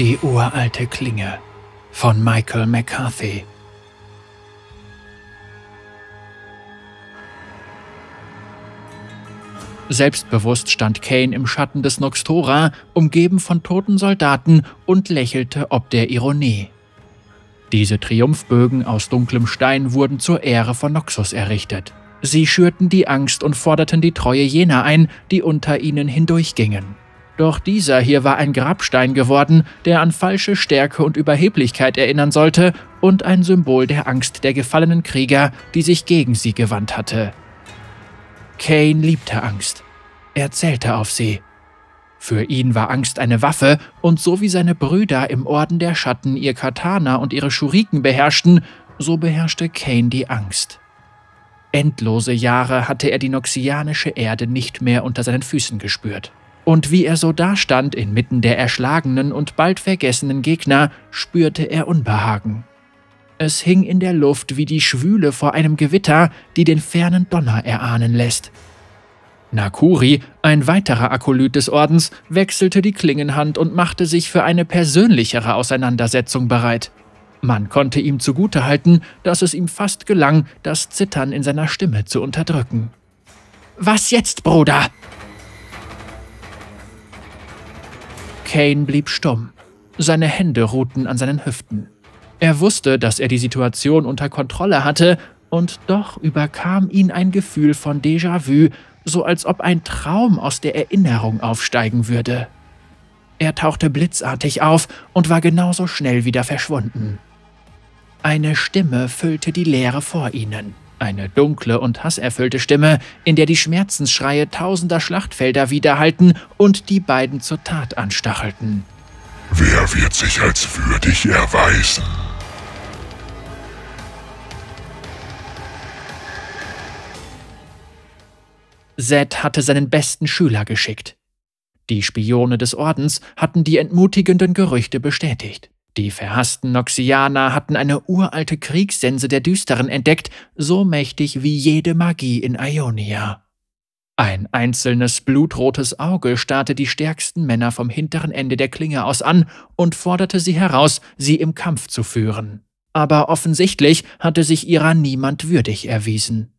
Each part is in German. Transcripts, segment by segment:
Die uralte Klinge von Michael McCarthy. Selbstbewusst stand Kane im Schatten des Noxtora, umgeben von toten Soldaten und lächelte ob der Ironie. Diese Triumphbögen aus dunklem Stein wurden zur Ehre von Noxus errichtet. Sie schürten die Angst und forderten die Treue jener ein, die unter ihnen hindurchgingen. Doch dieser hier war ein Grabstein geworden, der an falsche Stärke und Überheblichkeit erinnern sollte und ein Symbol der Angst der gefallenen Krieger, die sich gegen sie gewandt hatte. Kane liebte Angst. Er zählte auf sie. Für ihn war Angst eine Waffe, und so wie seine Brüder im Orden der Schatten ihr Katana und ihre Schuriken beherrschten, so beherrschte Kane die Angst. Endlose Jahre hatte er die noxianische Erde nicht mehr unter seinen Füßen gespürt. Und wie er so dastand inmitten der erschlagenen und bald vergessenen Gegner, spürte er Unbehagen. Es hing in der Luft wie die Schwüle vor einem Gewitter, die den fernen Donner erahnen lässt. Nakuri, ein weiterer Akolyt des Ordens, wechselte die Klingenhand und machte sich für eine persönlichere Auseinandersetzung bereit. Man konnte ihm zugutehalten, dass es ihm fast gelang, das Zittern in seiner Stimme zu unterdrücken. Was jetzt, Bruder? Kane blieb stumm. Seine Hände ruhten an seinen Hüften. Er wusste, dass er die Situation unter Kontrolle hatte, und doch überkam ihn ein Gefühl von Déjà-vu, so als ob ein Traum aus der Erinnerung aufsteigen würde. Er tauchte blitzartig auf und war genauso schnell wieder verschwunden. Eine Stimme füllte die Leere vor ihnen. Eine dunkle und hasserfüllte Stimme, in der die Schmerzensschreie tausender Schlachtfelder widerhallten und die beiden zur Tat anstachelten. Wer wird sich als würdig erweisen? Zed hatte seinen besten Schüler geschickt. Die Spione des Ordens hatten die entmutigenden Gerüchte bestätigt. Die verhassten Noxianer hatten eine uralte Kriegssense der Düsteren entdeckt, so mächtig wie jede Magie in Ionia. Ein einzelnes blutrotes Auge starrte die stärksten Männer vom hinteren Ende der Klinge aus an und forderte sie heraus, sie im Kampf zu führen. Aber offensichtlich hatte sich ihrer niemand würdig erwiesen.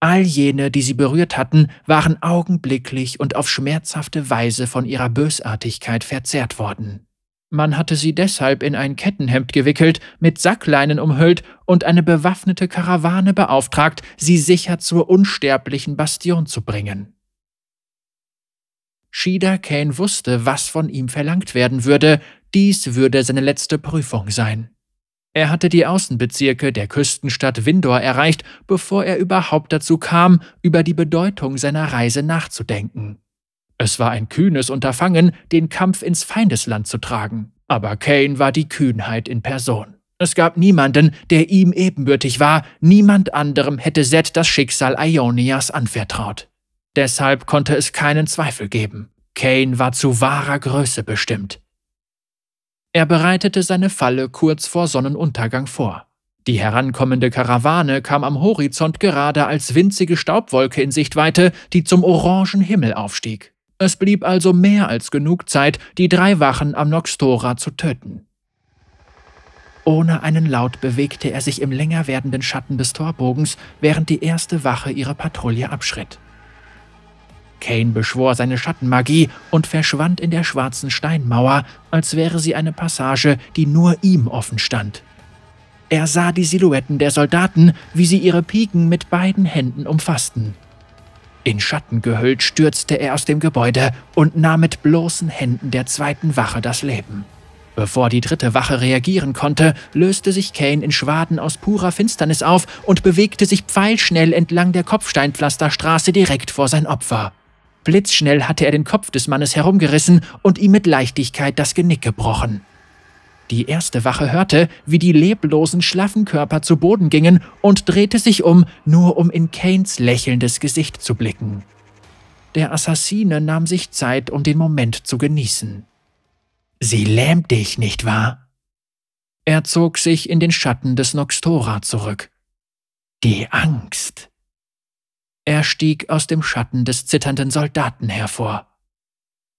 All jene, die sie berührt hatten, waren augenblicklich und auf schmerzhafte Weise von ihrer Bösartigkeit verzehrt worden. Man hatte sie deshalb in ein Kettenhemd gewickelt, mit Sackleinen umhüllt und eine bewaffnete Karawane beauftragt, sie sicher zur unsterblichen Bastion zu bringen. Shida Kane wusste, was von ihm verlangt werden würde, dies würde seine letzte Prüfung sein. Er hatte die Außenbezirke der Küstenstadt Windor erreicht, bevor er überhaupt dazu kam, über die Bedeutung seiner Reise nachzudenken. Es war ein kühnes Unterfangen, den Kampf ins Feindesland zu tragen. Aber Kane war die Kühnheit in Person. Es gab niemanden, der ihm ebenbürtig war, niemand anderem hätte Zed das Schicksal Ionias anvertraut. Deshalb konnte es keinen Zweifel geben. Kane war zu wahrer Größe bestimmt. Er bereitete seine Falle kurz vor Sonnenuntergang vor. Die herankommende Karawane kam am Horizont gerade als winzige Staubwolke in Sichtweite, die zum orangen Himmel aufstieg. Es blieb also mehr als genug Zeit, die drei Wachen am Noxtora zu töten. Ohne einen Laut bewegte er sich im länger werdenden Schatten des Torbogens, während die erste Wache ihre Patrouille abschritt. Kane beschwor seine Schattenmagie und verschwand in der schwarzen Steinmauer, als wäre sie eine Passage, die nur ihm offen stand. Er sah die Silhouetten der Soldaten, wie sie ihre Piken mit beiden Händen umfassten. In Schatten gehüllt stürzte er aus dem Gebäude und nahm mit bloßen Händen der zweiten Wache das Leben. Bevor die dritte Wache reagieren konnte, löste sich Kane in Schwaden aus purer Finsternis auf und bewegte sich pfeilschnell entlang der Kopfsteinpflasterstraße direkt vor sein Opfer. Blitzschnell hatte er den Kopf des Mannes herumgerissen und ihm mit Leichtigkeit das Genick gebrochen. Die erste Wache hörte, wie die leblosen, schlaffen Körper zu Boden gingen und drehte sich um, nur um in Kanes lächelndes Gesicht zu blicken. Der Assassine nahm sich Zeit, um den Moment zu genießen. Sie lähmt dich, nicht wahr? Er zog sich in den Schatten des Noxtora zurück. Die Angst. Er stieg aus dem Schatten des zitternden Soldaten hervor.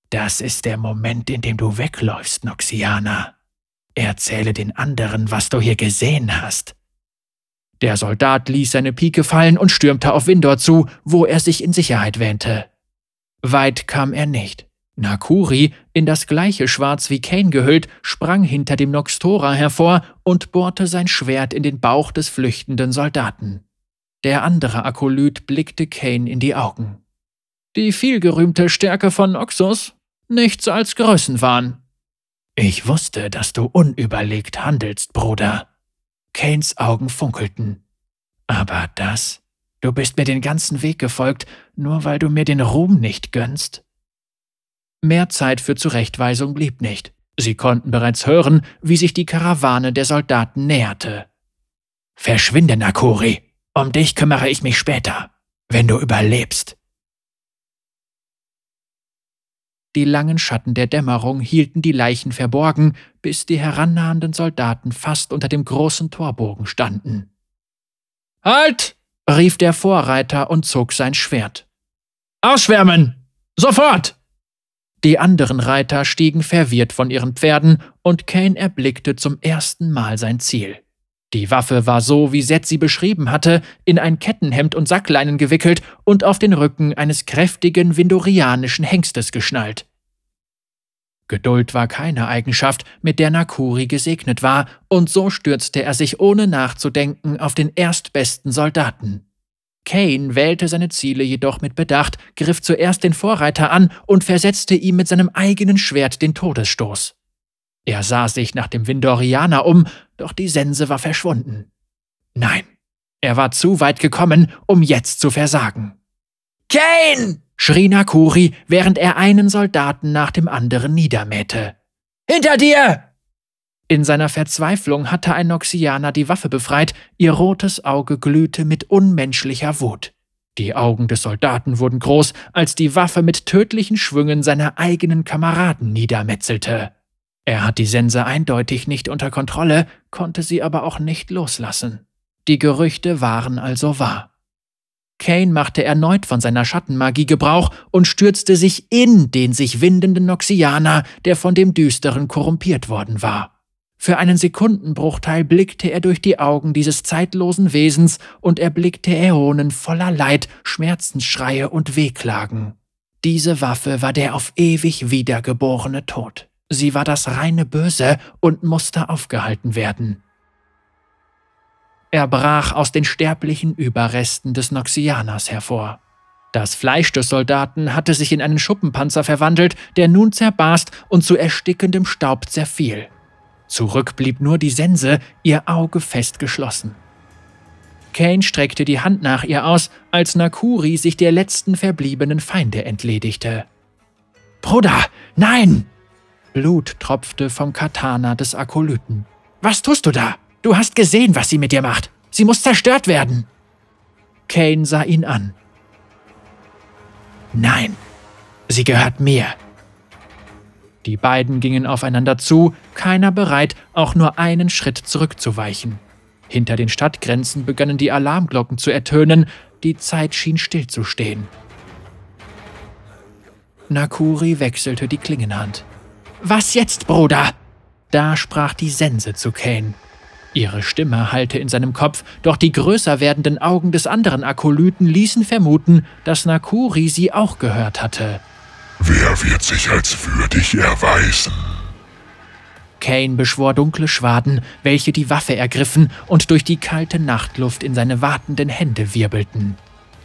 Das ist der Moment, in dem du wegläufst, Noxiana. Erzähle den anderen, was du hier gesehen hast. Der Soldat ließ seine Pike fallen und stürmte auf Windor zu, wo er sich in Sicherheit wähnte. Weit kam er nicht. Nakuri, in das gleiche Schwarz wie Kane gehüllt, sprang hinter dem Noxtora hervor und bohrte sein Schwert in den Bauch des flüchtenden Soldaten. Der andere Akolyt blickte Kane in die Augen. Die vielgerühmte Stärke von Noxus? Nichts als Größenwahn. Ich wusste, dass du unüberlegt handelst, Bruder. Kanes Augen funkelten. Aber das? Du bist mir den ganzen Weg gefolgt, nur weil du mir den Ruhm nicht gönnst? Mehr Zeit für Zurechtweisung blieb nicht. Sie konnten bereits hören, wie sich die Karawane der Soldaten näherte. Verschwinde, Nakuri. Um dich kümmere ich mich später, wenn du überlebst. Die langen Schatten der Dämmerung hielten die Leichen verborgen, bis die herannahenden Soldaten fast unter dem großen Torbogen standen. Halt! rief der Vorreiter und zog sein Schwert. Ausschwärmen! Sofort! Die anderen Reiter stiegen verwirrt von ihren Pferden, und Kane erblickte zum ersten Mal sein Ziel. Die Waffe war so, wie Seth sie beschrieben hatte, in ein Kettenhemd und Sackleinen gewickelt und auf den Rücken eines kräftigen vindorianischen Hengstes geschnallt. Geduld war keine Eigenschaft, mit der Nakuri gesegnet war, und so stürzte er sich ohne nachzudenken auf den erstbesten Soldaten. Kane wählte seine Ziele jedoch mit Bedacht, griff zuerst den Vorreiter an und versetzte ihm mit seinem eigenen Schwert den Todesstoß. Er sah sich nach dem Windorianer um, doch die Sense war verschwunden. Nein, er war zu weit gekommen, um jetzt zu versagen. Kane! schrie Nakuri, während er einen Soldaten nach dem anderen niedermähte. Hinter dir! In seiner Verzweiflung hatte ein Noxianer die Waffe befreit, ihr rotes Auge glühte mit unmenschlicher Wut. Die Augen des Soldaten wurden groß, als die Waffe mit tödlichen Schwüngen seiner eigenen Kameraden niedermetzelte. Er hat die Sense eindeutig nicht unter Kontrolle, konnte sie aber auch nicht loslassen. Die Gerüchte waren also wahr. Kane machte erneut von seiner Schattenmagie Gebrauch und stürzte sich in den sich windenden Noxianer, der von dem Düsteren korrumpiert worden war. Für einen Sekundenbruchteil blickte er durch die Augen dieses zeitlosen Wesens und erblickte Äonen voller Leid, Schmerzensschreie und Wehklagen. Diese Waffe war der auf ewig wiedergeborene Tod. Sie war das reine Böse und musste aufgehalten werden. Er brach aus den sterblichen Überresten des Noxianers hervor. Das Fleisch des Soldaten hatte sich in einen Schuppenpanzer verwandelt, der nun zerbarst und zu erstickendem Staub zerfiel. Zurück blieb nur die Sense, ihr Auge fest geschlossen. Kane streckte die Hand nach ihr aus, als Nakuri sich der letzten verbliebenen Feinde entledigte. Bruder, nein! Blut tropfte vom Katana des Akolyten. Was tust du da? Du hast gesehen, was sie mit dir macht. Sie muss zerstört werden. Kane sah ihn an. Nein, sie gehört mir. Die beiden gingen aufeinander zu, keiner bereit, auch nur einen Schritt zurückzuweichen. Hinter den Stadtgrenzen begannen die Alarmglocken zu ertönen, die Zeit schien stillzustehen. Nakuri wechselte die Klingenhand. Was jetzt, Bruder? Da sprach die Sense zu Kane. Ihre Stimme hallte in seinem Kopf, doch die größer werdenden Augen des anderen Akolyten ließen vermuten, dass Nakuri sie auch gehört hatte. Wer wird sich als würdig erweisen? Kane beschwor dunkle Schwaden, welche die Waffe ergriffen und durch die kalte Nachtluft in seine wartenden Hände wirbelten.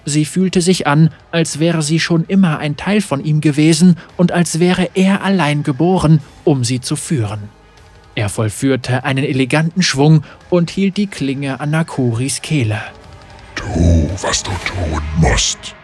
Sie fühlte sich an, als wäre sie schon immer ein Teil von ihm gewesen und als wäre er allein geboren, um sie zu führen. Er vollführte einen eleganten Schwung und hielt die Klinge an Nakuris Kehle. Tu, was du tun musst.